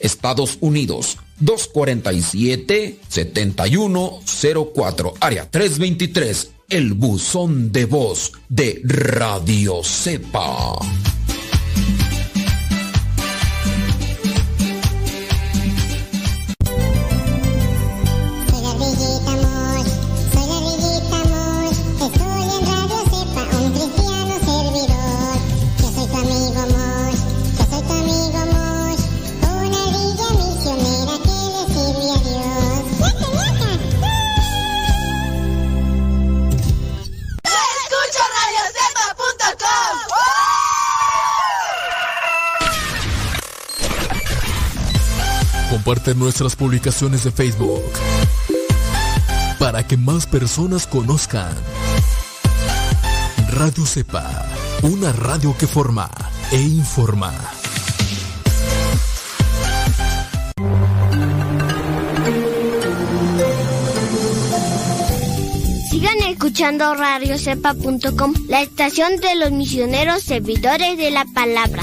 Estados Unidos. 247-7104, área 323, el buzón de voz de Radio Cepa. Comparte nuestras publicaciones de Facebook para que más personas conozcan Radio Cepa, una radio que forma e informa. Sigan escuchando radiocepa.com, la estación de los misioneros servidores de la palabra.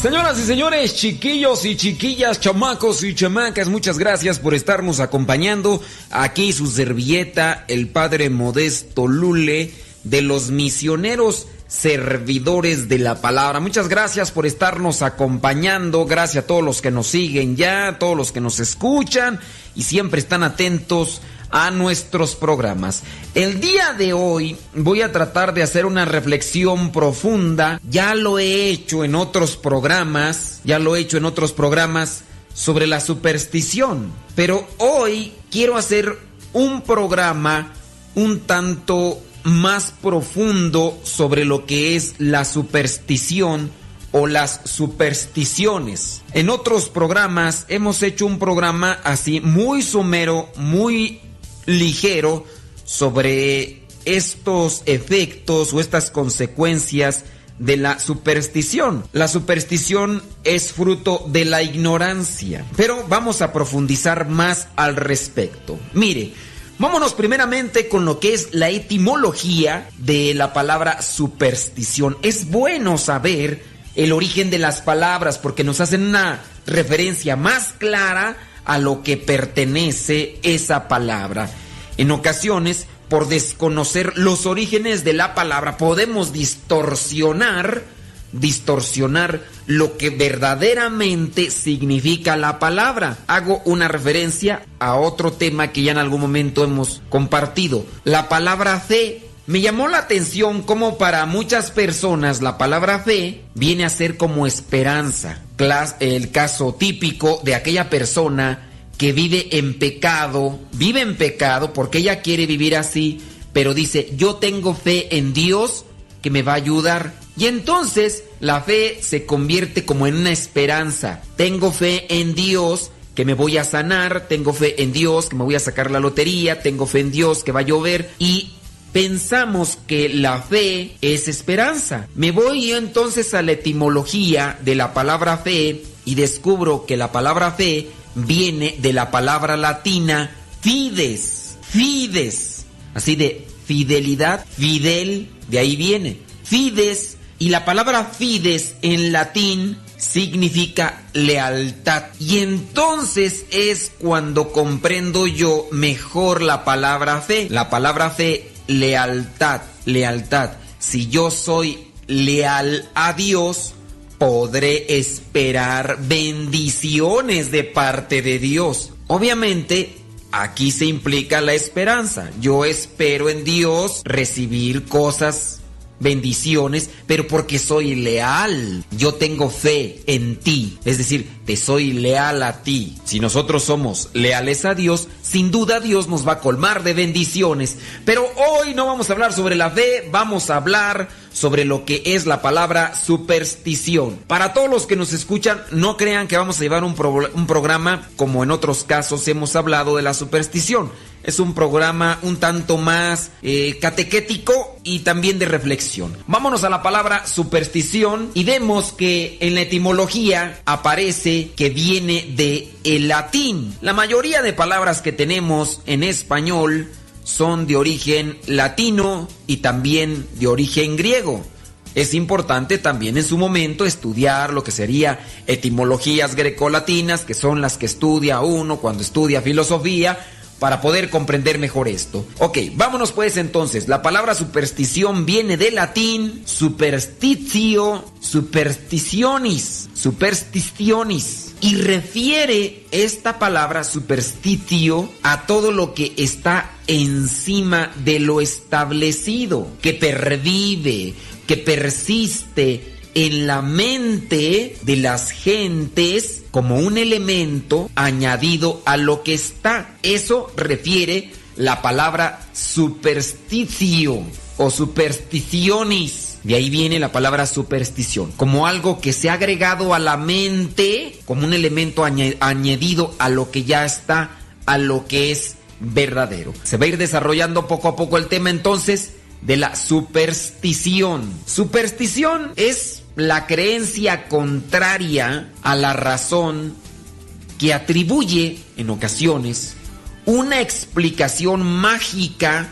Señoras y señores, chiquillos y chiquillas, chamacos y chamacas, muchas gracias por estarnos acompañando. Aquí su servilleta, el padre Modesto Lule, de los misioneros servidores de la palabra. Muchas gracias por estarnos acompañando, gracias a todos los que nos siguen ya, a todos los que nos escuchan y siempre están atentos a nuestros programas. El día de hoy voy a tratar de hacer una reflexión profunda, ya lo he hecho en otros programas, ya lo he hecho en otros programas sobre la superstición, pero hoy quiero hacer un programa un tanto más profundo sobre lo que es la superstición o las supersticiones. En otros programas hemos hecho un programa así muy somero, muy ligero sobre estos efectos o estas consecuencias de la superstición. La superstición es fruto de la ignorancia, pero vamos a profundizar más al respecto. Mire, vámonos primeramente con lo que es la etimología de la palabra superstición. Es bueno saber el origen de las palabras porque nos hacen una referencia más clara a lo que pertenece esa palabra. En ocasiones, por desconocer los orígenes de la palabra, podemos distorsionar, distorsionar lo que verdaderamente significa la palabra. Hago una referencia a otro tema que ya en algún momento hemos compartido. La palabra fe me llamó la atención como para muchas personas la palabra fe viene a ser como esperanza. El caso típico de aquella persona que vive en pecado, vive en pecado porque ella quiere vivir así, pero dice, yo tengo fe en Dios que me va a ayudar. Y entonces la fe se convierte como en una esperanza. Tengo fe en Dios que me voy a sanar, tengo fe en Dios que me voy a sacar la lotería, tengo fe en Dios que va a llover y pensamos que la fe es esperanza. Me voy entonces a la etimología de la palabra fe y descubro que la palabra fe viene de la palabra latina fides, fides, así de fidelidad, fidel, de ahí viene, fides, y la palabra fides en latín significa lealtad. Y entonces es cuando comprendo yo mejor la palabra fe. La palabra fe, lealtad, lealtad. Si yo soy leal a Dios, podré esperar bendiciones de parte de Dios. Obviamente, aquí se implica la esperanza. Yo espero en Dios recibir cosas bendiciones, pero porque soy leal. Yo tengo fe en ti. Es decir, te soy leal a ti. Si nosotros somos leales a Dios, sin duda Dios nos va a colmar de bendiciones. Pero hoy no vamos a hablar sobre la fe, vamos a hablar sobre lo que es la palabra superstición. Para todos los que nos escuchan, no crean que vamos a llevar un, un programa como en otros casos hemos hablado de la superstición es un programa un tanto más eh, catequético y también de reflexión. Vámonos a la palabra superstición y vemos que en la etimología aparece que viene de el latín. La mayoría de palabras que tenemos en español son de origen latino y también de origen griego. Es importante también en su momento estudiar lo que sería etimologías grecolatinas, que son las que estudia uno cuando estudia filosofía, para poder comprender mejor esto. Ok, vámonos pues entonces. La palabra superstición viene del latín superstitio, superstitionis, superstitionis. Y refiere esta palabra superstitio a todo lo que está encima de lo establecido, que pervive, que persiste en la mente de las gentes como un elemento añadido a lo que está. Eso refiere la palabra supersticio o supersticionis. De ahí viene la palabra superstición, como algo que se ha agregado a la mente, como un elemento añadido a lo que ya está, a lo que es verdadero. Se va a ir desarrollando poco a poco el tema entonces de la superstición. Superstición es la creencia contraria a la razón que atribuye en ocasiones una explicación mágica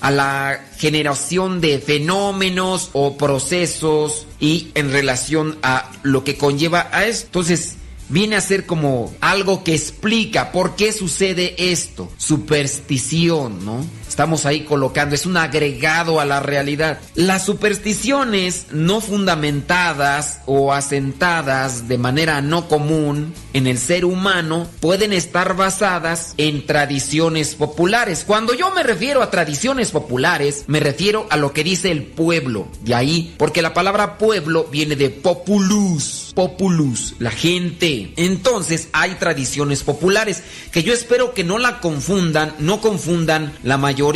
a la generación de fenómenos o procesos y en relación a lo que conlleva a esto. Entonces, viene a ser como algo que explica por qué sucede esto. Superstición, ¿no? Estamos ahí colocando, es un agregado a la realidad. Las supersticiones no fundamentadas o asentadas de manera no común en el ser humano pueden estar basadas en tradiciones populares. Cuando yo me refiero a tradiciones populares, me refiero a lo que dice el pueblo. De ahí, porque la palabra pueblo viene de populus, populus, la gente. Entonces hay tradiciones populares que yo espero que no la confundan, no confundan la mayoría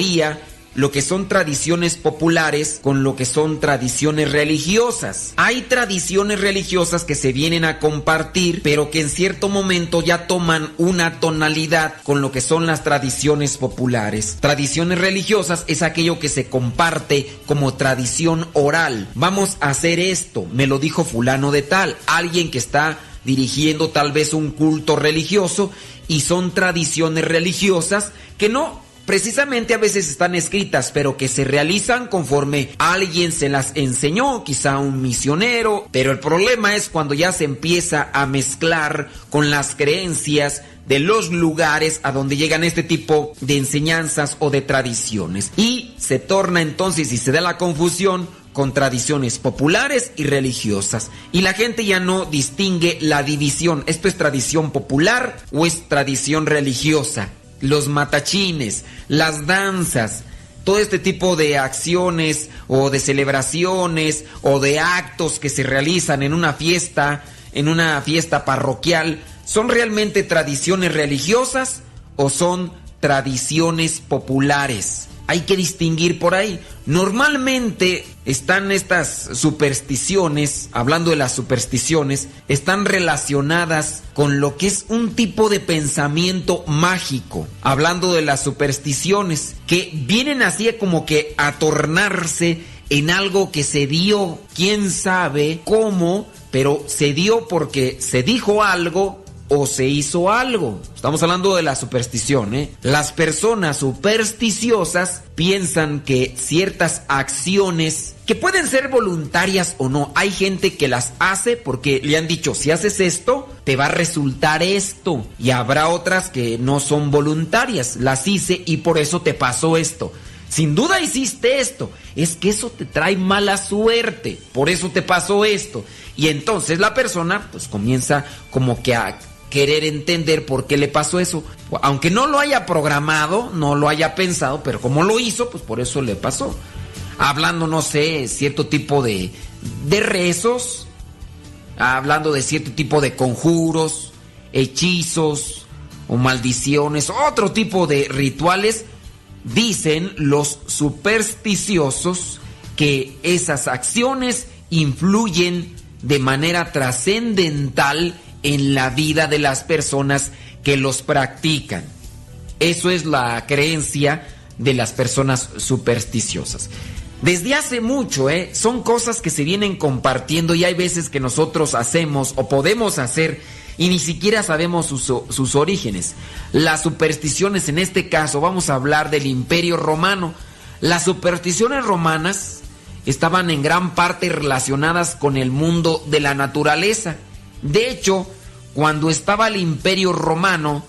lo que son tradiciones populares con lo que son tradiciones religiosas. Hay tradiciones religiosas que se vienen a compartir, pero que en cierto momento ya toman una tonalidad con lo que son las tradiciones populares. Tradiciones religiosas es aquello que se comparte como tradición oral. Vamos a hacer esto, me lo dijo fulano de tal, alguien que está dirigiendo tal vez un culto religioso y son tradiciones religiosas que no precisamente a veces están escritas, pero que se realizan conforme alguien se las enseñó, quizá un misionero, pero el problema es cuando ya se empieza a mezclar con las creencias de los lugares a donde llegan este tipo de enseñanzas o de tradiciones. Y se torna entonces y se da la confusión con tradiciones populares y religiosas. Y la gente ya no distingue la división. ¿Esto es tradición popular o es tradición religiosa? Los matachines, las danzas, todo este tipo de acciones o de celebraciones o de actos que se realizan en una fiesta, en una fiesta parroquial, ¿son realmente tradiciones religiosas o son tradiciones populares? Hay que distinguir por ahí. Normalmente están estas supersticiones, hablando de las supersticiones, están relacionadas con lo que es un tipo de pensamiento mágico, hablando de las supersticiones, que vienen así como que a tornarse en algo que se dio, quién sabe cómo, pero se dio porque se dijo algo o se hizo algo. Estamos hablando de la superstición, ¿eh? Las personas supersticiosas piensan que ciertas acciones que pueden ser voluntarias o no, hay gente que las hace porque le han dicho, si haces esto, te va a resultar esto. Y habrá otras que no son voluntarias, las hice y por eso te pasó esto. Sin duda hiciste esto. Es que eso te trae mala suerte. Por eso te pasó esto. Y entonces la persona pues comienza como que a querer entender por qué le pasó eso. Aunque no lo haya programado, no lo haya pensado, pero como lo hizo, pues por eso le pasó. Hablando, no sé, cierto tipo de, de rezos, hablando de cierto tipo de conjuros, hechizos o maldiciones, otro tipo de rituales, dicen los supersticiosos que esas acciones influyen de manera trascendental en la vida de las personas que los practican. Eso es la creencia de las personas supersticiosas. Desde hace mucho, ¿eh? son cosas que se vienen compartiendo y hay veces que nosotros hacemos o podemos hacer y ni siquiera sabemos sus, sus orígenes. Las supersticiones, en este caso, vamos a hablar del imperio romano. Las supersticiones romanas estaban en gran parte relacionadas con el mundo de la naturaleza. De hecho, cuando estaba el imperio romano,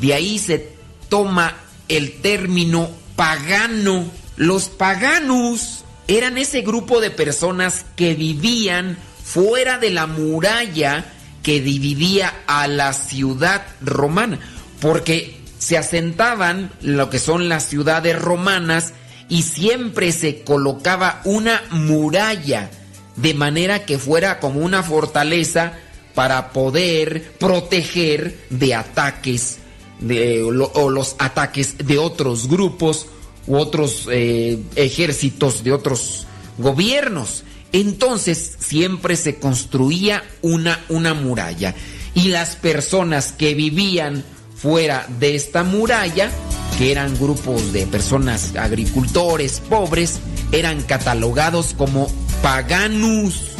de ahí se toma el término pagano. Los paganos eran ese grupo de personas que vivían fuera de la muralla que dividía a la ciudad romana, porque se asentaban lo que son las ciudades romanas y siempre se colocaba una muralla de manera que fuera como una fortaleza para poder proteger de ataques de, o, los ataques de otros grupos u otros eh, ejércitos de otros gobiernos. Entonces siempre se construía una, una muralla y las personas que vivían fuera de esta muralla, que eran grupos de personas agricultores pobres, eran catalogados como paganus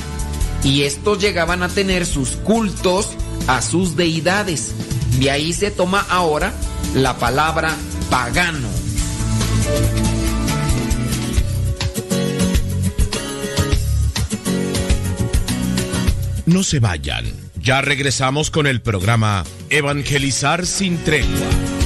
y estos llegaban a tener sus cultos a sus deidades. De ahí se toma ahora la palabra pagano. No se vayan. Ya regresamos con el programa Evangelizar sin tregua.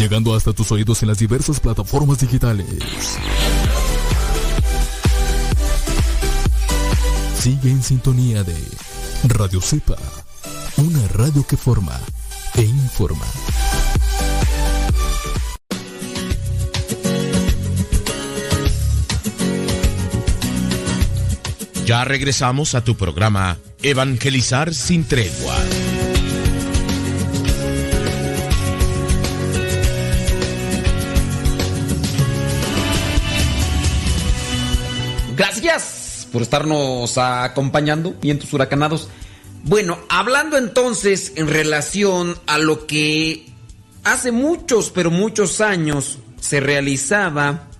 Llegando hasta tus oídos en las diversas plataformas digitales. Sigue en sintonía de Radio Cepa, una radio que forma e informa. Ya regresamos a tu programa Evangelizar sin tregua. Gracias por estarnos acompañando y en tus huracanados. Bueno, hablando entonces en relación a lo que hace muchos, pero muchos años se realizaba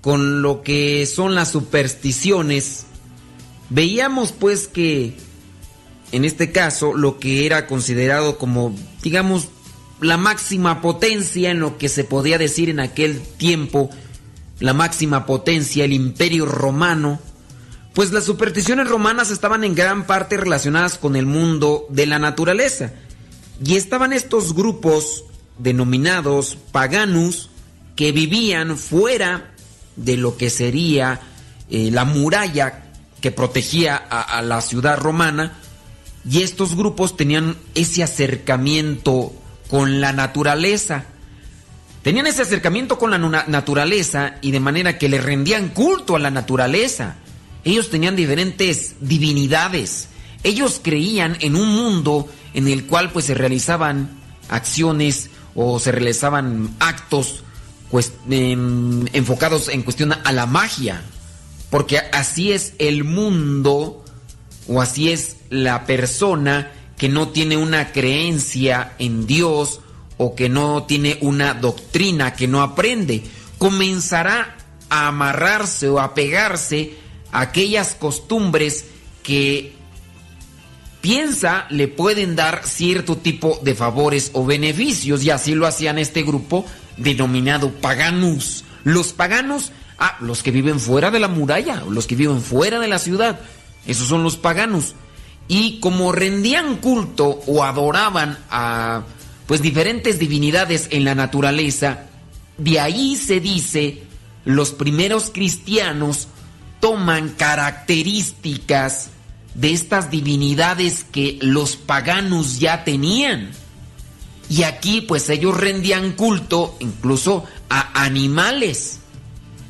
con lo que son las supersticiones, veíamos pues que en este caso lo que era considerado como, digamos, la máxima potencia en lo que se podía decir en aquel tiempo, la máxima potencia, el imperio romano, pues las supersticiones romanas estaban en gran parte relacionadas con el mundo de la naturaleza. Y estaban estos grupos denominados paganus que vivían fuera de lo que sería eh, la muralla que protegía a la ciudad romana. Y estos grupos tenían ese acercamiento con la naturaleza. Tenían ese acercamiento con la naturaleza y de manera que le rendían culto a la naturaleza. Ellos tenían diferentes divinidades. Ellos creían en un mundo en el cual pues se realizaban acciones o se realizaban actos pues, eh, enfocados en cuestión a la magia. Porque así es el mundo o así es la persona que no tiene una creencia en Dios o que no tiene una doctrina, que no aprende. Comenzará a amarrarse o a pegarse a aquellas costumbres que piensa le pueden dar cierto tipo de favores o beneficios y así lo hacían este grupo denominado paganus. Los paganos, ah, los que viven fuera de la muralla, los que viven fuera de la ciudad, esos son los paganos. Y como rendían culto o adoraban a pues diferentes divinidades en la naturaleza, de ahí se dice los primeros cristianos toman características de estas divinidades que los paganos ya tenían. Y aquí pues ellos rendían culto incluso a animales.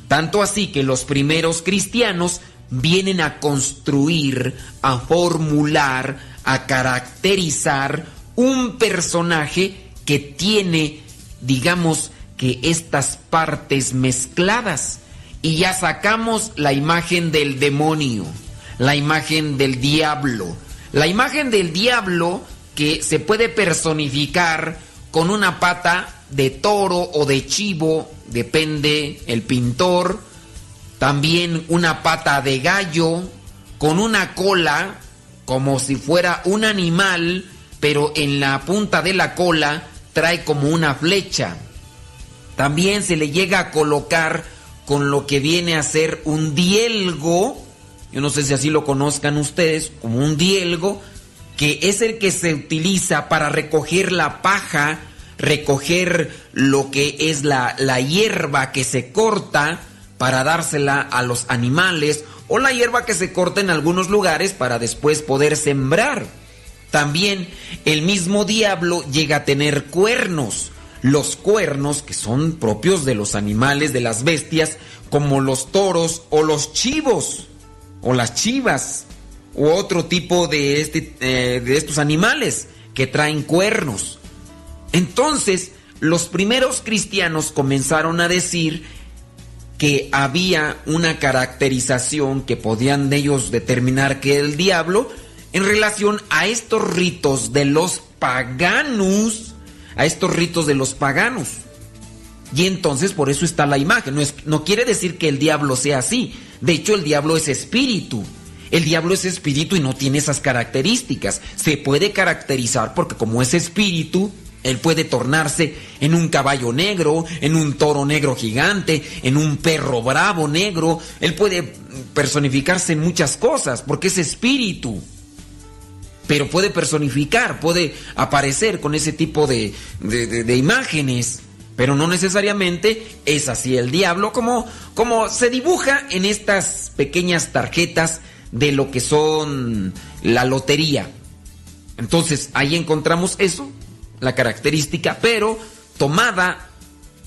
Tanto así que los primeros cristianos vienen a construir, a formular, a caracterizar un personaje que tiene, digamos, que estas partes mezcladas. Y ya sacamos la imagen del demonio, la imagen del diablo. La imagen del diablo que se puede personificar con una pata de toro o de chivo, depende el pintor. También una pata de gallo, con una cola como si fuera un animal, pero en la punta de la cola trae como una flecha. También se le llega a colocar con lo que viene a ser un dielgo, yo no sé si así lo conozcan ustedes, como un dielgo, que es el que se utiliza para recoger la paja, recoger lo que es la, la hierba que se corta para dársela a los animales o la hierba que se corta en algunos lugares para después poder sembrar. También el mismo diablo llega a tener cuernos. Los cuernos que son propios de los animales, de las bestias, como los toros o los chivos o las chivas u otro tipo de, este, eh, de estos animales que traen cuernos. Entonces, los primeros cristianos comenzaron a decir que había una caracterización que podían de ellos determinar que el diablo en relación a estos ritos de los paganos, a estos ritos de los paganos. Y entonces por eso está la imagen. No, es, no quiere decir que el diablo sea así. De hecho, el diablo es espíritu. El diablo es espíritu y no tiene esas características. Se puede caracterizar porque como es espíritu, él puede tornarse en un caballo negro, en un toro negro gigante, en un perro bravo negro. Él puede personificarse en muchas cosas porque es espíritu. Pero puede personificar, puede aparecer con ese tipo de, de, imágenes. Pero no necesariamente es así el diablo como, como se dibuja en estas pequeñas tarjetas de lo que son la lotería. Entonces ahí encontramos eso, la característica, pero tomada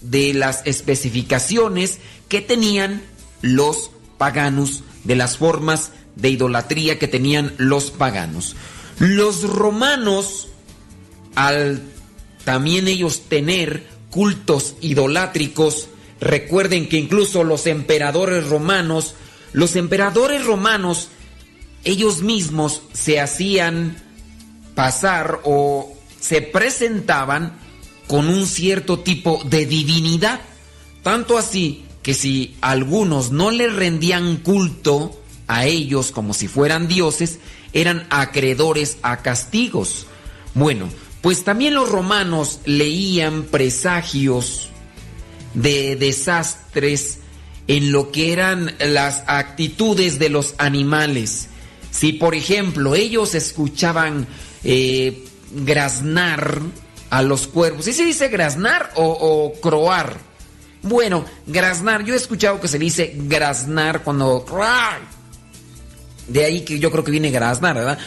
de las especificaciones que tenían los paganos, de las formas de idolatría que tenían los paganos. Los romanos, al también ellos tener cultos idolátricos, recuerden que incluso los emperadores romanos, los emperadores romanos, ellos mismos se hacían pasar o se presentaban con un cierto tipo de divinidad. Tanto así que si algunos no le rendían culto a ellos como si fueran dioses, eran acreedores a castigos. Bueno, pues también los romanos leían presagios de desastres en lo que eran las actitudes de los animales. Si por ejemplo ellos escuchaban eh, graznar a los cuervos. ¿Sí se dice graznar o, o, croar? Bueno, graznar, yo he escuchado que se dice graznar cuando... De ahí que yo creo que viene graznar, ¿verdad?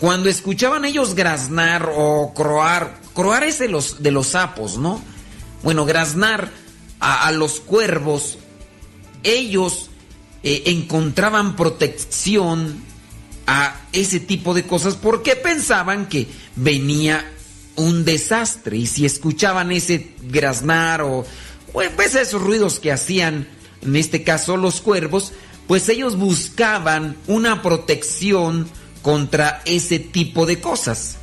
Cuando escuchaban ellos graznar o croar, croar es de los, de los sapos, ¿no? Bueno, graznar a, los cuervos, ellos eh, encontraban protección a ese tipo de cosas porque pensaban que venía un desastre y si escuchaban ese graznar o pues esos ruidos que hacían en este caso los cuervos, pues ellos buscaban una protección contra ese tipo de cosas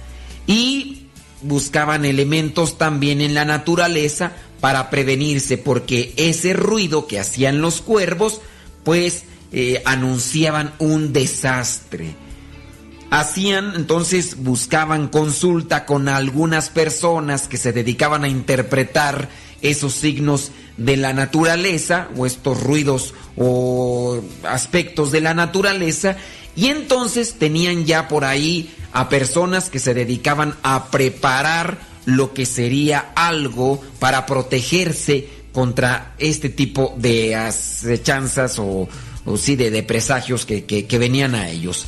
y buscaban elementos también en la naturaleza para prevenirse porque ese ruido que hacían los cuervos pues eh, anunciaban un desastre. Hacían, entonces buscaban consulta con algunas personas que se dedicaban a interpretar esos signos de la naturaleza o estos ruidos o aspectos de la naturaleza y entonces tenían ya por ahí a personas que se dedicaban a preparar lo que sería algo para protegerse contra este tipo de acechanzas o, sí, de, presagios que, venían a ellos.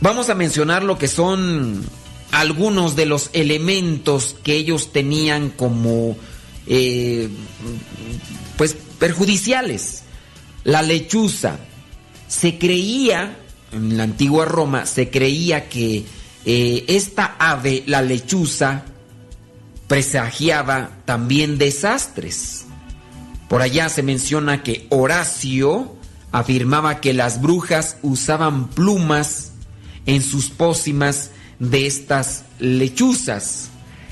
Vamos a mencionar lo que son algunos de los elementos que ellos tenían como, eh, pues, perjudiciales. La lechuza. Se creía, en la antigua Roma, se creía que eh, esta ave, la lechuza, presagiaba también desastres. Por allá se menciona que Horacio, afirmaba que las brujas usaban plumas en sus pócimas de estas lechuzas.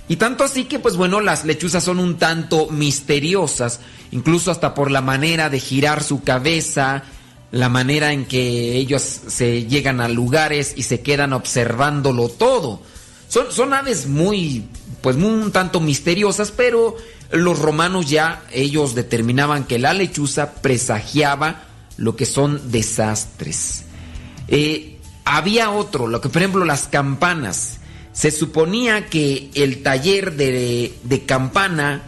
Y tanto así que, pues bueno, las lechuzas son un tanto misteriosas, incluso hasta por la manera de girar su cabeza, la manera en que ellos se llegan a lugares y se quedan observándolo todo. Son, aves muy, pues muy un tanto misteriosas, pero los romanos ya ellos determinaban que la lechuza presagiaba lo que son desastres. Eh, había otro, lo que por ejemplo las campanas. Se suponía que el taller de, de campana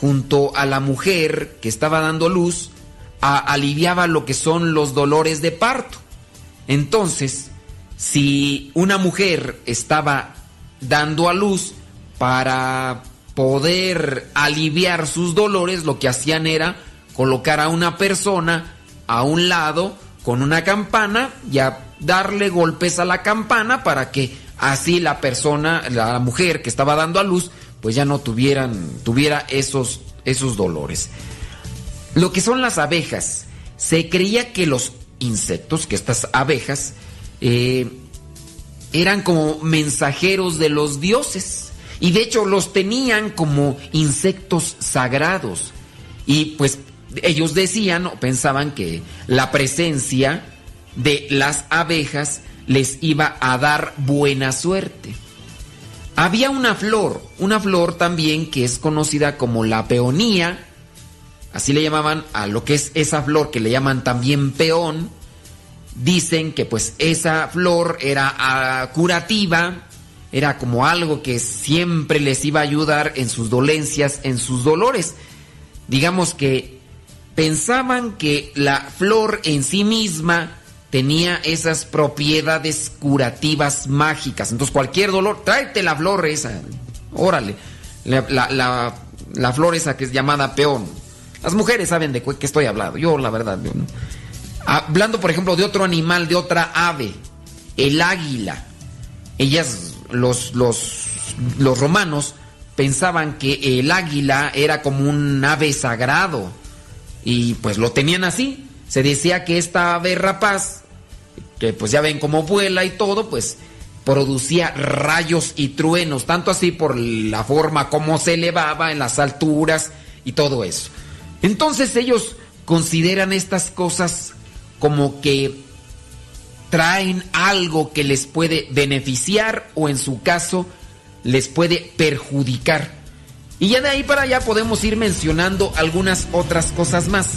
junto a la mujer que estaba dando luz aliviaba lo que son los dolores de parto. Entonces, si una mujer estaba dando a luz para poder aliviar sus dolores, lo que hacían era colocar a una persona a un lado con una campana y a darle golpes a la campana para que así la persona, la mujer que estaba dando a luz, pues ya no tuvieran, tuviera esos, esos dolores. Lo que son las abejas, se creía que los insectos, que estas abejas, eh, eran como mensajeros de los dioses. Y de hecho los tenían como insectos sagrados. Y pues ellos decían o pensaban que la presencia de las abejas les iba a dar buena suerte. Había una flor, una flor también que es conocida como la peonía, así le llamaban a lo que es esa flor que le llaman también peón. Dicen que pues esa flor era ah, curativa, era como algo que siempre les iba a ayudar en sus dolencias, en sus dolores. Digamos que pensaban que la flor en sí misma tenía esas propiedades curativas mágicas. Entonces cualquier dolor, tráete la flor esa, órale, la, flor esa que es llamada peón. Las mujeres saben de qué estoy hablando, yo la verdad. Hablando por ejemplo de otro animal, de otra ave, el águila. Ellas, los, los, los romanos, pensaban que el águila era como un ave sagrado y pues lo tenían así. Se decía que esta ave rapaz, que pues ya ven cómo vuela y todo, pues producía rayos y truenos, tanto así por la forma como se elevaba en las alturas y todo eso. Entonces ellos consideran estas cosas como que traen algo que les puede beneficiar o en su caso les puede perjudicar. Y ya de ahí para allá podemos ir mencionando algunas otras cosas más.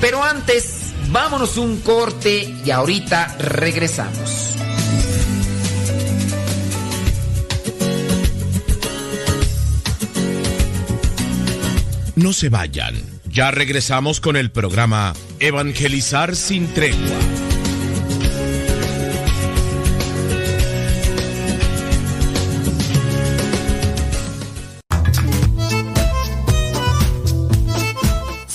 Pero antes, vámonos un corte y ahorita regresamos. No se vayan, ya regresamos con el programa Evangelizar sin tregua.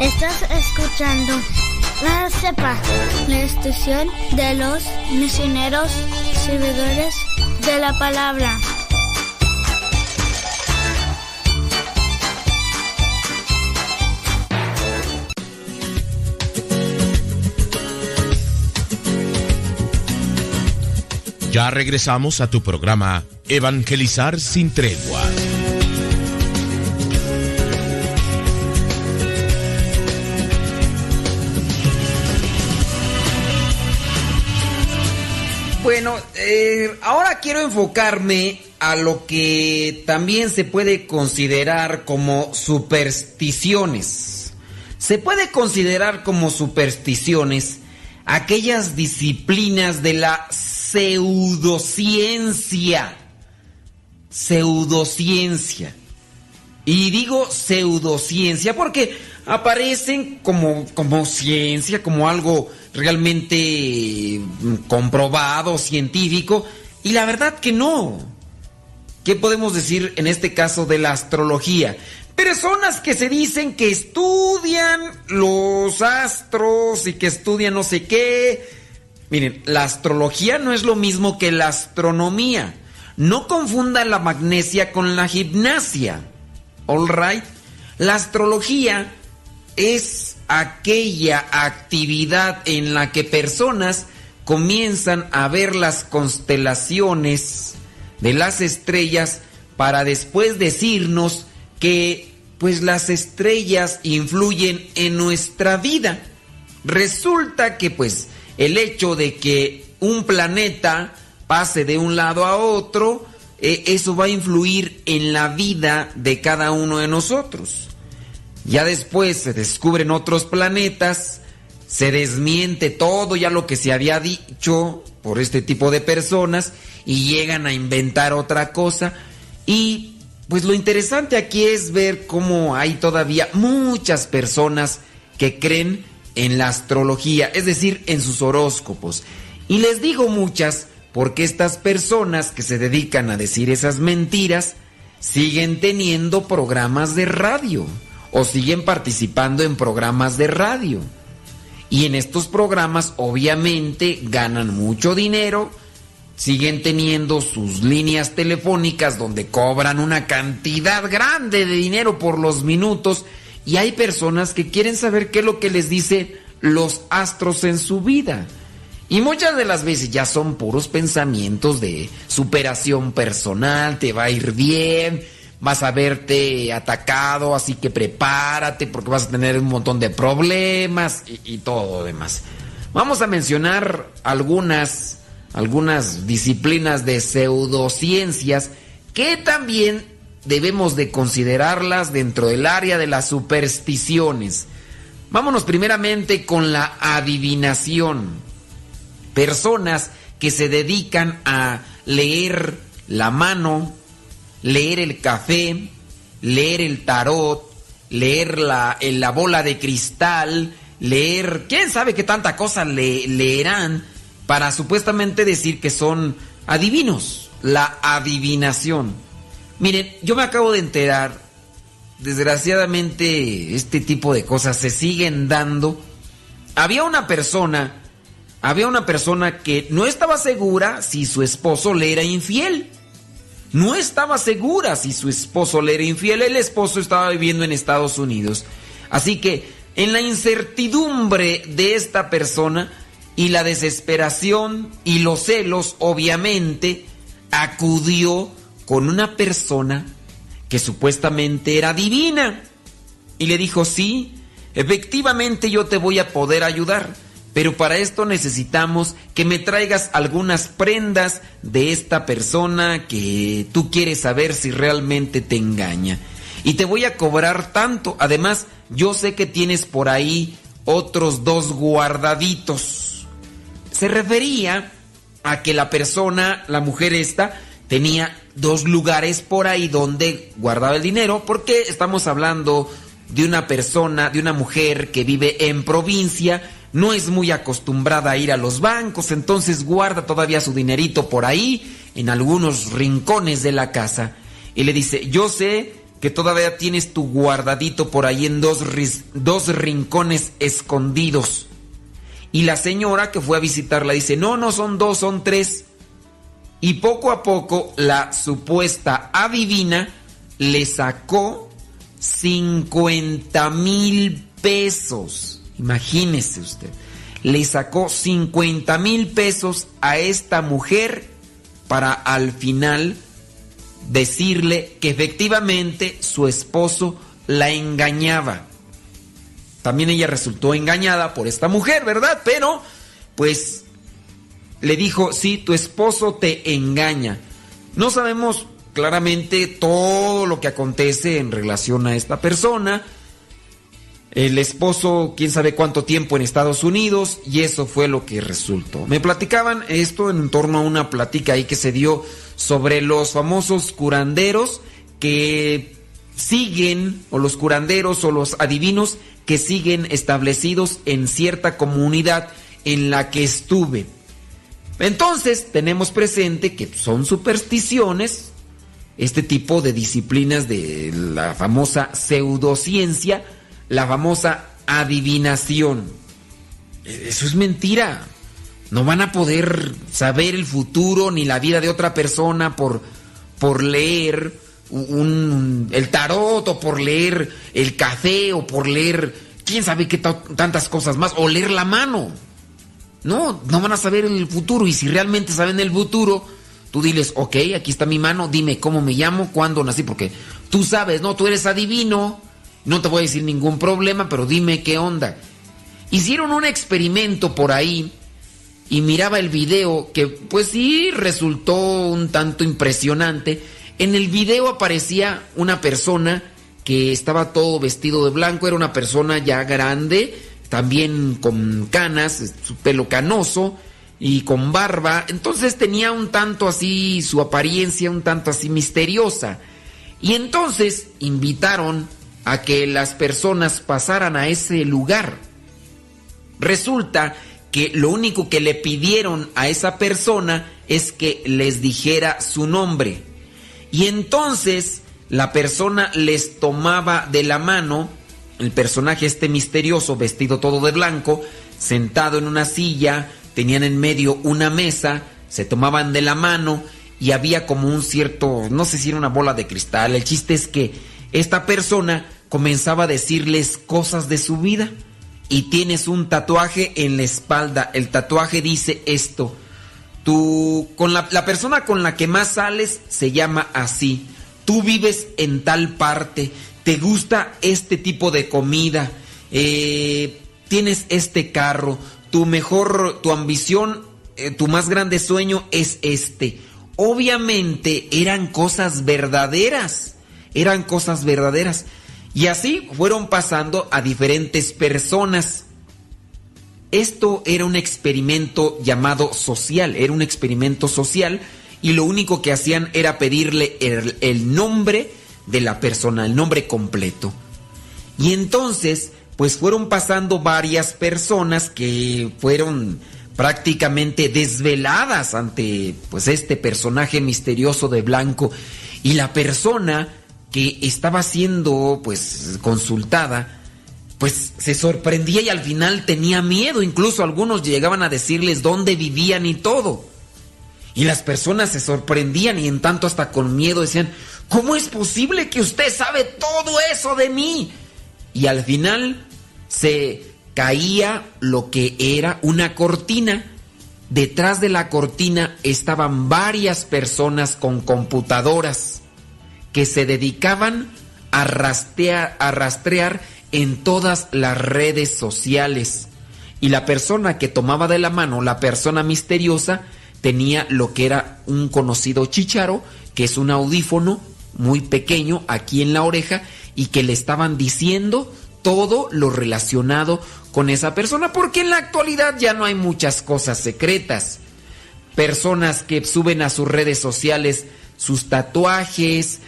Estás escuchando La Cepa, la estación de los misioneros servidores de la palabra. Ya regresamos a tu programa Evangelizar sin tregua. Bueno, eh, ahora quiero enfocarme a lo que también se puede considerar como supersticiones. Se puede considerar como supersticiones aquellas disciplinas de la pseudociencia. Pseudociencia. Y digo pseudociencia porque aparecen como, como ciencia, como algo realmente mm, comprobado, científico, y la verdad que no. ¿Qué podemos decir en este caso de la astrología? Personas que se dicen que estudian los astros y que estudian no sé qué. Miren, la astrología no es lo mismo que la astronomía. No confundan la magnesia con la gimnasia. All right? La astrología es aquella actividad en la que personas comienzan a ver las constelaciones de las estrellas para después decirnos que pues las estrellas influyen en nuestra vida. Resulta que pues el hecho de que un planeta pase de un lado a otro, eh, eso va a influir en la vida de cada uno de nosotros. Ya después se descubren otros planetas, se desmiente todo ya lo que se había dicho por este tipo de personas y llegan a inventar otra cosa. Y pues lo interesante aquí es ver cómo hay todavía muchas personas que creen en la astrología, es decir, en sus horóscopos. Y les digo muchas porque estas personas que se dedican a decir esas mentiras siguen teniendo programas de radio o siguen participando en programas de radio. Y en estos programas obviamente ganan mucho dinero, siguen teniendo sus líneas telefónicas donde cobran una cantidad grande de dinero por los minutos y hay personas que quieren saber qué es lo que les dice los astros en su vida. Y muchas de las veces ya son puros pensamientos de superación personal, te va a ir bien, vas a verte atacado, así que prepárate porque vas a tener un montón de problemas y, todo lo demás. Vamos a mencionar algunas, algunas disciplinas de pseudociencias que también debemos de considerarlas dentro del área de las supersticiones. Vámonos primeramente con la adivinación. Personas que se dedican a leer la mano, leer el café, leer el tarot, leer la, la bola de cristal, leer, quién sabe qué tanta cosa le, leerán para supuestamente decir que son adivinos, la adivinación. Miren, yo me acabo de enterar, desgraciadamente este tipo de cosas se siguen dando. Había una persona, había una persona que no estaba segura si su esposo le era infiel no estaba segura si su esposo le era infiel. El esposo estaba viviendo en Estados Unidos. Así que en la incertidumbre de esta persona y la desesperación y los celos, obviamente, acudió con una persona que supuestamente era divina. Y le dijo, sí, efectivamente yo te voy a poder ayudar pero para esto necesitamos que me traigas algunas prendas de esta persona que tú quieres saber si realmente te engaña. Y te voy a cobrar tanto. Además, yo sé que tienes por ahí otros dos guardaditos. Se refería a que la persona, la mujer esta, tenía dos lugares por ahí donde guardaba el dinero, porque estamos hablando de una persona, de una mujer que vive en provincia, no es muy acostumbrada a ir a los bancos, entonces guarda todavía su dinerito por ahí, en algunos rincones de la casa. Y le dice, yo sé que todavía tienes tu guardadito por ahí en dos, dos rincones escondidos. Y la señora que fue a visitarla dice, no, no son dos, son tres. Y poco a poco la supuesta adivina le sacó 50 mil pesos. Imagínese usted. Le sacó 50 mil pesos a esta mujer para al final decirle que efectivamente su esposo la engañaba. También ella resultó engañada por esta mujer, ¿verdad? Pero, pues, le dijo, sí, tu esposo te engaña. No sabemos claramente todo lo que acontece en relación a esta persona. El esposo, quién sabe cuánto tiempo en Estados Unidos, y eso fue lo que resultó. Me platicaban esto en torno a una plática ahí que se dio sobre los famosos curanderos que siguen, o los curanderos o los adivinos que siguen establecidos en cierta comunidad en la que estuve. Entonces tenemos presente que son supersticiones, este tipo de disciplinas de la famosa pseudociencia, la famosa adivinación. Eso es mentira. No van a poder saber el futuro ni la vida de otra persona por, por leer un, el tarot o por leer el café o por leer quién sabe qué tantas cosas más o leer la mano. No, no van a saber el futuro y si realmente saben el futuro, tú diles, ok, aquí está mi mano, dime cómo me llamo, cuándo nací, porque tú sabes, no, tú eres adivino, no te voy a decir ningún problema, pero dime qué onda. Hicieron un experimento por ahí y miraba el video que pues sí resultó un tanto impresionante. En el video aparecía una persona que estaba todo vestido de blanco, era una persona ya grande, también con canas, su pelo canoso y con barba, entonces tenía un tanto así su apariencia, un tanto así misteriosa. Y entonces invitaron a que las personas pasaran a ese lugar. Resulta que lo único que le pidieron a esa persona es que les dijera su nombre. Y entonces la persona les tomaba de la mano, el personaje este misterioso, vestido todo de blanco, sentado en una silla, tenían en medio una mesa, se tomaban de la mano y había como un cierto, no sé si era una bola de cristal, el chiste es que esta persona comenzaba a decirles cosas de su vida y tienes un tatuaje en la espalda. El tatuaje dice esto. Tú, con la, la, persona con la que más sales se llama así. Tú vives en tal parte. Te gusta este tipo de comida. Eh, tienes este carro. Tu mejor, tu ambición, eh, tu más grande sueño es este. Obviamente eran cosas verdaderas. Eran cosas verdaderas. Y así fueron pasando a diferentes personas. Esto era un experimento llamado social, era un experimento social y lo único que hacían era pedirle el, el, nombre de la persona, el nombre completo. Y entonces, pues fueron pasando varias personas que fueron prácticamente desveladas ante pues este personaje misterioso de blanco y la persona que estaba siendo pues consultada, pues se sorprendía y al final tenía miedo, incluso algunos llegaban a decirles dónde vivían y todo. Y las personas se sorprendían y en tanto hasta con miedo decían, ¿cómo es posible que usted sabe todo eso de mí? Y al final se caía lo que era una cortina. Detrás de la cortina estaban varias personas con computadoras que se dedicaban a rastrear, en todas las redes sociales. Y la persona que tomaba de la mano, la persona misteriosa, tenía lo que era un conocido chicharo, que es un audífono muy pequeño aquí en la oreja y que le estaban diciendo todo lo relacionado con esa persona, porque en la actualidad ya no hay muchas cosas secretas. Personas que suben a sus redes sociales sus tatuajes,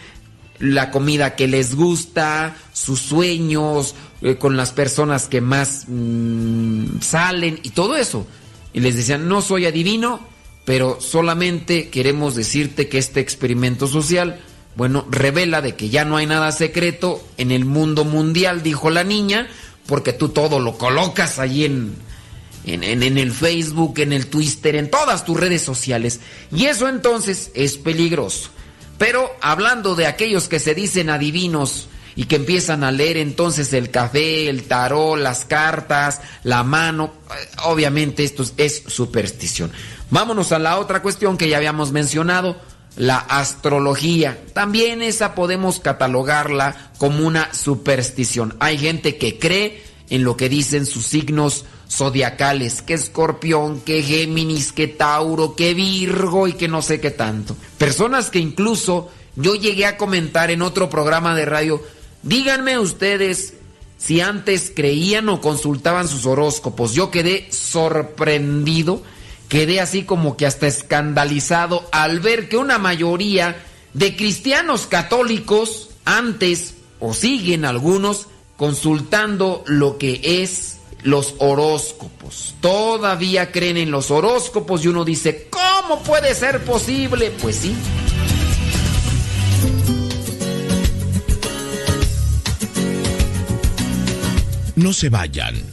la comida que les gusta, sus sueños, eh, con las personas que más mmm, salen y todo eso. Y les decían, no soy adivino, pero solamente queremos decirte que este experimento social, bueno, revela de que ya no hay nada secreto en el mundo mundial, dijo la niña, porque tú todo lo colocas allí en, en, en, el Facebook, en el Twitter, en todas tus redes sociales. Y eso entonces es peligroso. Pero hablando de aquellos que se dicen adivinos y que empiezan a leer entonces el café, el tarot, las cartas, la mano, obviamente esto es superstición. Vámonos a la otra cuestión que ya habíamos mencionado, la astrología. También esa podemos catalogarla como una superstición. Hay gente que cree en lo que dicen sus signos zodiacales, que Escorpión, que Géminis, que Tauro, que Virgo y que no sé qué tanto. Personas que incluso yo llegué a comentar en otro programa de radio, díganme ustedes si antes creían o consultaban sus horóscopos. Yo quedé sorprendido, quedé así como que hasta escandalizado al ver que una mayoría de cristianos católicos antes o siguen algunos consultando lo que es los horóscopos. Todavía creen en los horóscopos y uno dice, ¿cómo puede ser posible? Pues sí. No se vayan.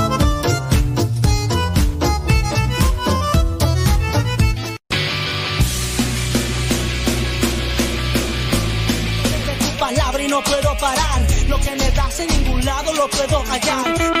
No puedo parar. Lo que me das en ningún lado lo puedo hallar.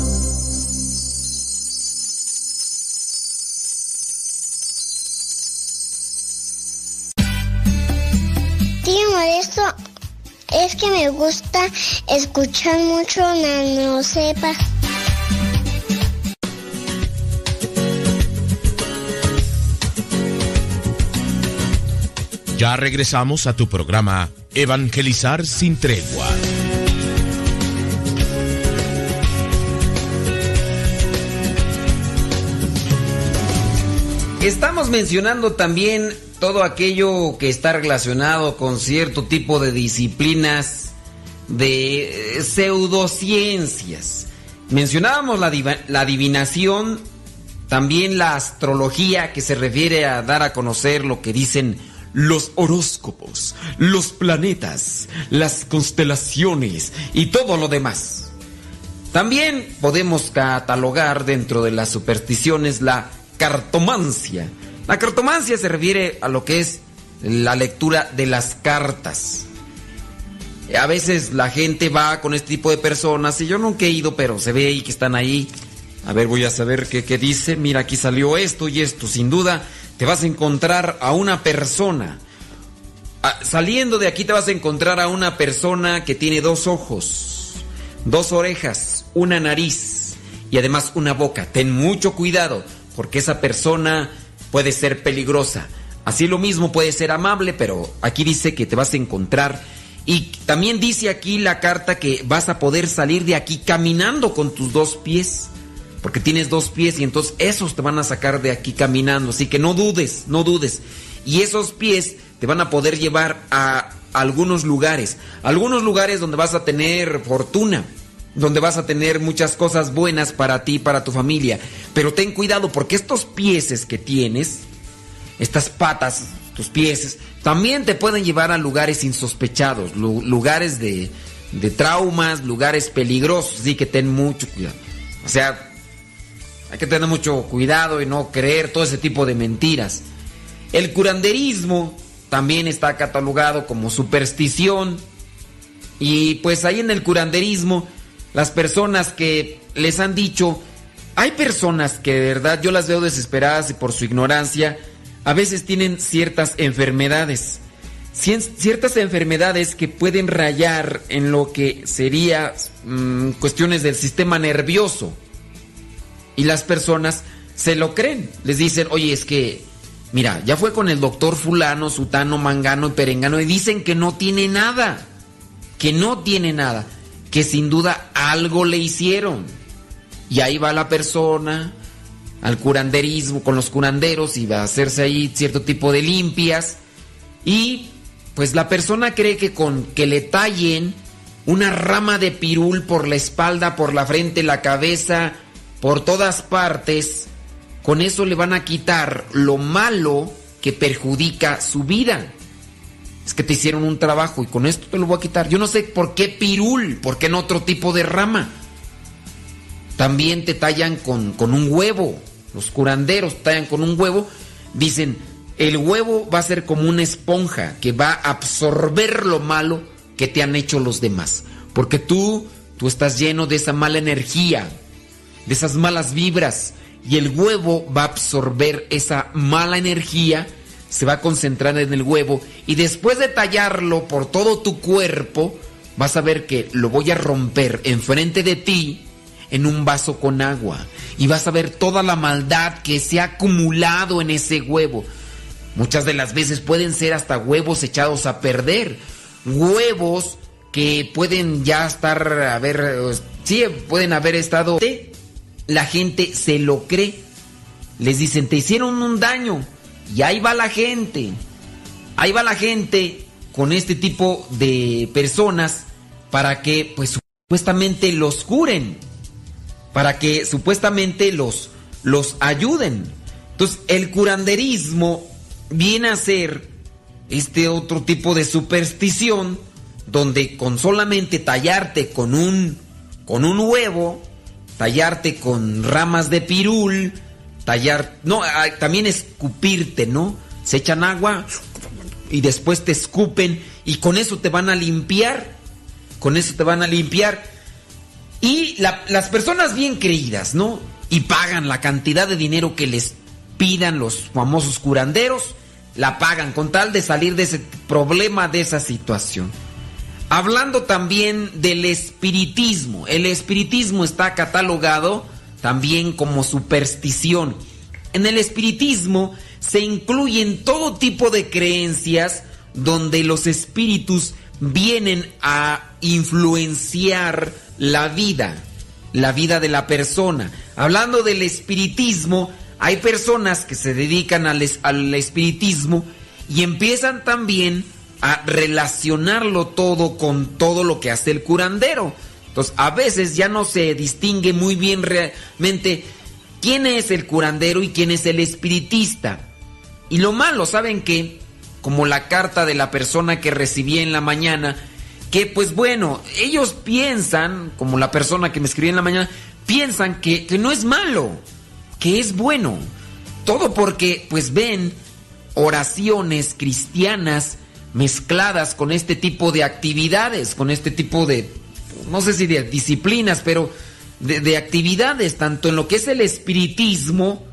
Gusta escuchar mucho Nano Sepa. Ya regresamos a tu programa Evangelizar sin tregua. Estamos mencionando también todo aquello que está relacionado con cierto tipo de disciplinas de eh, pseudociencias. Mencionábamos la, la adivinación, también la astrología que se refiere a dar a conocer lo que dicen los horóscopos, los planetas, las constelaciones y todo lo demás. También podemos catalogar dentro de las supersticiones la cartomancia. La cartomancia se refiere a lo que es la lectura de las cartas. A veces la gente va con este tipo de personas y yo nunca he ido, pero se ve ahí que están ahí. A ver, voy a saber qué, qué dice. Mira, aquí salió esto y esto. Sin duda, te vas a encontrar a una persona. Ah, saliendo de aquí te vas a encontrar a una persona que tiene dos ojos, dos orejas, una nariz y además una boca. Ten mucho cuidado porque esa persona puede ser peligrosa. Así lo mismo puede ser amable, pero aquí dice que te vas a encontrar. Y también dice aquí la carta que vas a poder salir de aquí caminando con tus dos pies. Porque tienes dos pies y entonces esos te van a sacar de aquí caminando. Así que no dudes, no dudes. Y esos pies te van a poder llevar a algunos lugares. Algunos lugares donde vas a tener fortuna. Donde vas a tener muchas cosas buenas para ti, para tu familia. Pero ten cuidado porque estos pieses que tienes, estas patas, tus pies, también te pueden llevar a lugares insospechados, lu- lugares de, de traumas, lugares peligrosos. Así que ten mucho cuidado. O sea, hay que tener mucho cuidado y no creer todo ese tipo de mentiras. El curanderismo también está catalogado como superstición. Y pues ahí en el curanderismo, las personas que les han dicho, hay personas que de verdad yo las veo desesperadas y por su ignorancia a veces tienen ciertas enfermedades. Ciertas enfermedades que pueden rayar en lo que sería mm, cuestiones del sistema nervioso. Y las personas se lo creen. Les dicen, oye, es que, mira, ya fue con el doctor fulano, sutano, mangano y perengano y dicen que no tiene nada. Que no tiene nada. Que sin duda algo le hicieron. Y ahí va la persona al curanderismo, con los curanderos y va a hacerse ahí cierto tipo de limpias. Y pues la persona cree que con que le tallen una rama de pirul por la espalda, por la frente, la cabeza, por todas partes, con eso le van a quitar lo malo que perjudica su vida. Es que te hicieron un trabajo y con esto te lo voy a quitar. Yo no sé por qué pirul, por qué en otro tipo de rama. También te tallan con, con un huevo. Los curanderos tallan con un huevo. Dicen, el huevo va a ser como una esponja que va a absorber lo malo que te han hecho los demás. Porque tú, tú estás lleno de esa mala energía, de esas malas vibras. Y el huevo va a absorber esa mala energía, se va a concentrar en el huevo. Y después de tallarlo por todo tu cuerpo, vas a ver que lo voy a romper enfrente de ti en un vaso con agua. Y vas a ver toda la maldad que se ha acumulado en ese huevo. Muchas de las veces pueden ser hasta huevos echados a perder. Huevos que pueden ya estar, a ver, sí, pueden haber estado... La gente se lo cree. Les dicen, te hicieron un daño. Y ahí va la gente. Ahí va la gente con este tipo de personas para que, pues, supuestamente los curen. Para que supuestamente los, los ayuden. Entonces, el curanderismo viene a ser este otro tipo de superstición donde con solamente tallarte con un con un huevo, tallarte con ramas de pirul, tallar, no, también escupirte, ¿no? Se echan agua y después te escupen y con eso te van a limpiar, con eso te van a limpiar. Y la- las personas bien creídas, ¿no? Y pagan la cantidad de dinero que les pidan los famosos curanderos, la pagan con tal de salir de ese problema, de esa situación. Hablando también del espiritismo. El espiritismo está catalogado también como superstición. En el espiritismo se incluyen todo tipo de creencias donde los espíritus vienen a influenciar la vida, la vida de la persona. Hablando del espiritismo, hay personas que se dedican al, es- al espiritismo y empiezan también a relacionarlo todo con todo lo que hace el curandero. Entonces, a veces ya no se distingue muy bien realmente quién es el curandero y quién es el espiritista. Y lo malo, ¿saben qué? Como la carta de la persona que recibí en la mañana, que pues bueno, ellos piensan, como la persona que me escribió en la mañana, piensan que, no es malo, que es bueno. Todo porque pues ven oraciones cristianas mezcladas con este tipo de actividades, con este tipo de, no sé si de disciplinas, pero de actividades, tanto en lo que es el espiritismo,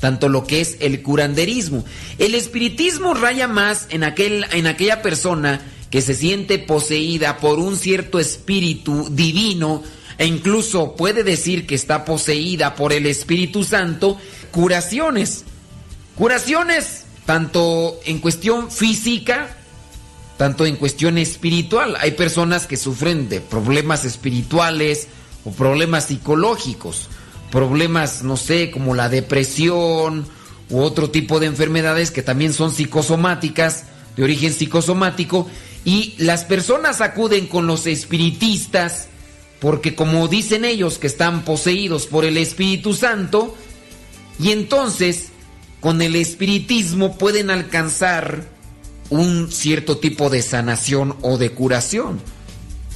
tanto lo que es el curanderismo. El espiritismo raya más en, aquel, en aquella persona que se siente poseída por un cierto espíritu divino e incluso puede decir que está poseída por el Espíritu Santo, curaciones. Curaciones tanto en cuestión física, tanto en cuestión espiritual. Hay personas que sufren de problemas espirituales o problemas psicológicos, problemas, no sé, como la depresión u otro tipo de enfermedades que también son psicosomáticas, de origen psicosomático, y las personas acuden con los espiritistas porque como dicen ellos que están poseídos por el Espíritu Santo, y entonces con el espiritismo pueden alcanzar un cierto tipo de sanación o de curación.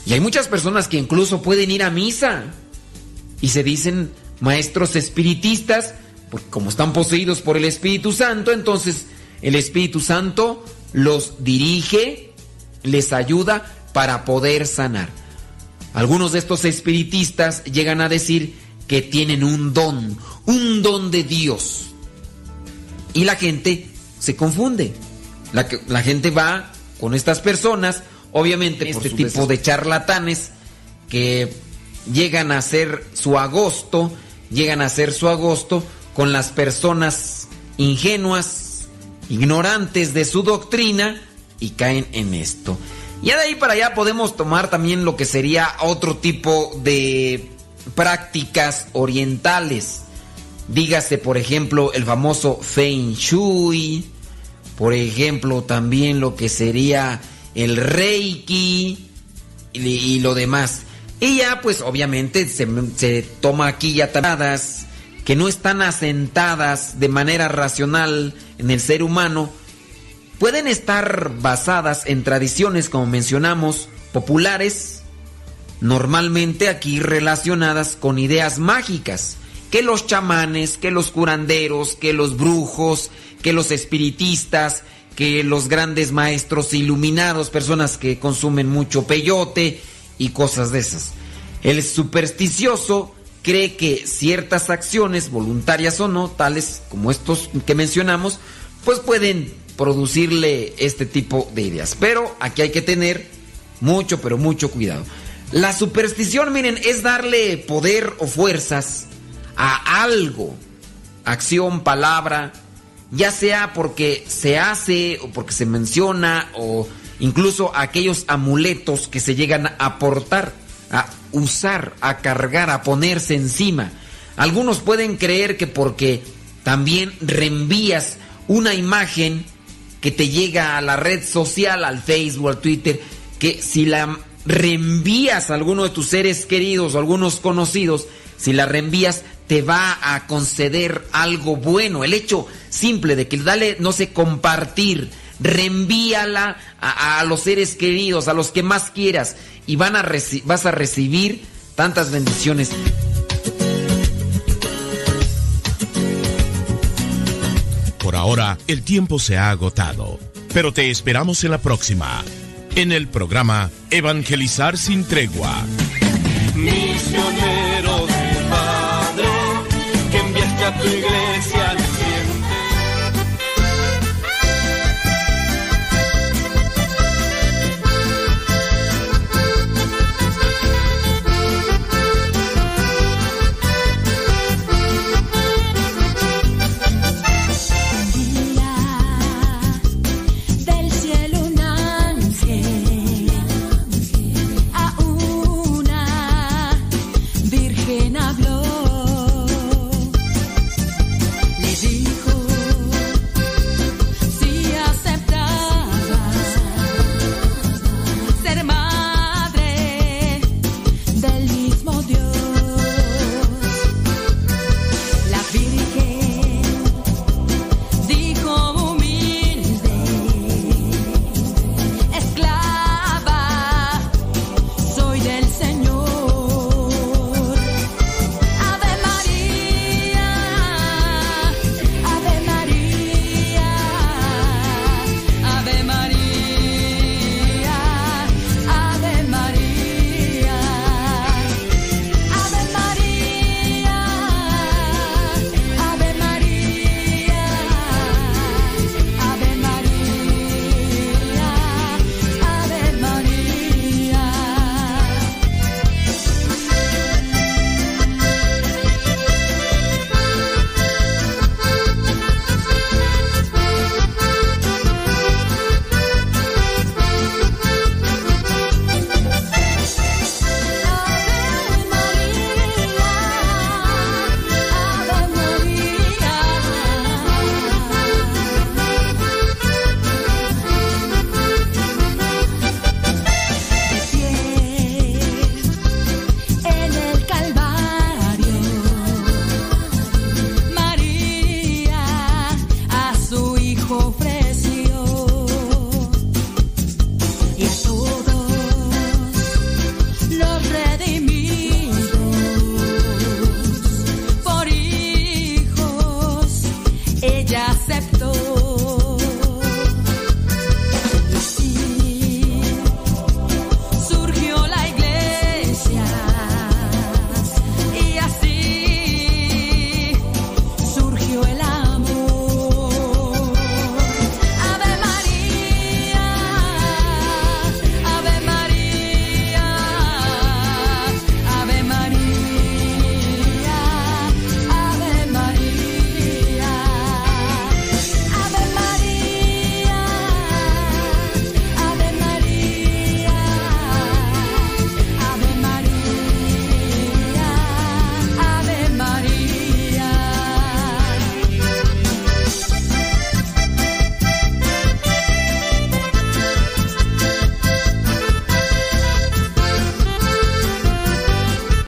Y hay muchas personas que incluso pueden ir a misa y se dicen maestros espiritistas, porque como están poseídos por el Espíritu Santo, entonces el Espíritu Santo los dirige, les ayuda para poder sanar. Algunos de estos espiritistas llegan a decir que tienen un don, un don de Dios. Y la gente se confunde. La, que- la gente va con estas personas, obviamente por este tipo de charlatanes que llegan a hacer su agosto, llegan a hacer su agosto con las personas ingenuas, ignorantes de su doctrina y caen en esto. Ya de ahí para allá podemos tomar también lo que sería otro tipo de prácticas orientales. Dígase, por ejemplo, el famoso Feng Shui, por ejemplo, también lo que sería el Reiki y, y lo demás. Y ya, pues obviamente se, se toma aquí ya tabadas que no están asentadas de manera racional en el ser humano, pueden estar basadas en tradiciones, como mencionamos, populares, normalmente aquí relacionadas con ideas mágicas, que los chamanes, que los curanderos, que los brujos, que los espiritistas, que los grandes maestros iluminados, personas que consumen mucho peyote y cosas de esas. El supersticioso cree que ciertas acciones, voluntarias o no, tales como estos que mencionamos, pues pueden producirle este tipo de ideas. Pero aquí hay que tener mucho, pero mucho cuidado. La superstición, miren, es darle poder o fuerzas a algo, acción, palabra, ya sea porque se hace o porque se menciona o incluso aquellos amuletos que se llegan a aportar, a usar, a cargar, a ponerse encima. Algunos pueden creer que porque también reenvías una imagen que te llega a la red social, al Facebook, al Twitter, que si la reenvías a alguno de tus seres queridos o algunos conocidos, si la reenvías te va a conceder algo bueno. El hecho simple de que dale, no sé, compartir, reenvíala a, a los seres queridos, a los que más quieras, y van a vas a recibir tantas bendiciones. Por ahora, el tiempo se ha agotado, pero te esperamos en la próxima, en el programa Evangelizar sin tregua. Misionero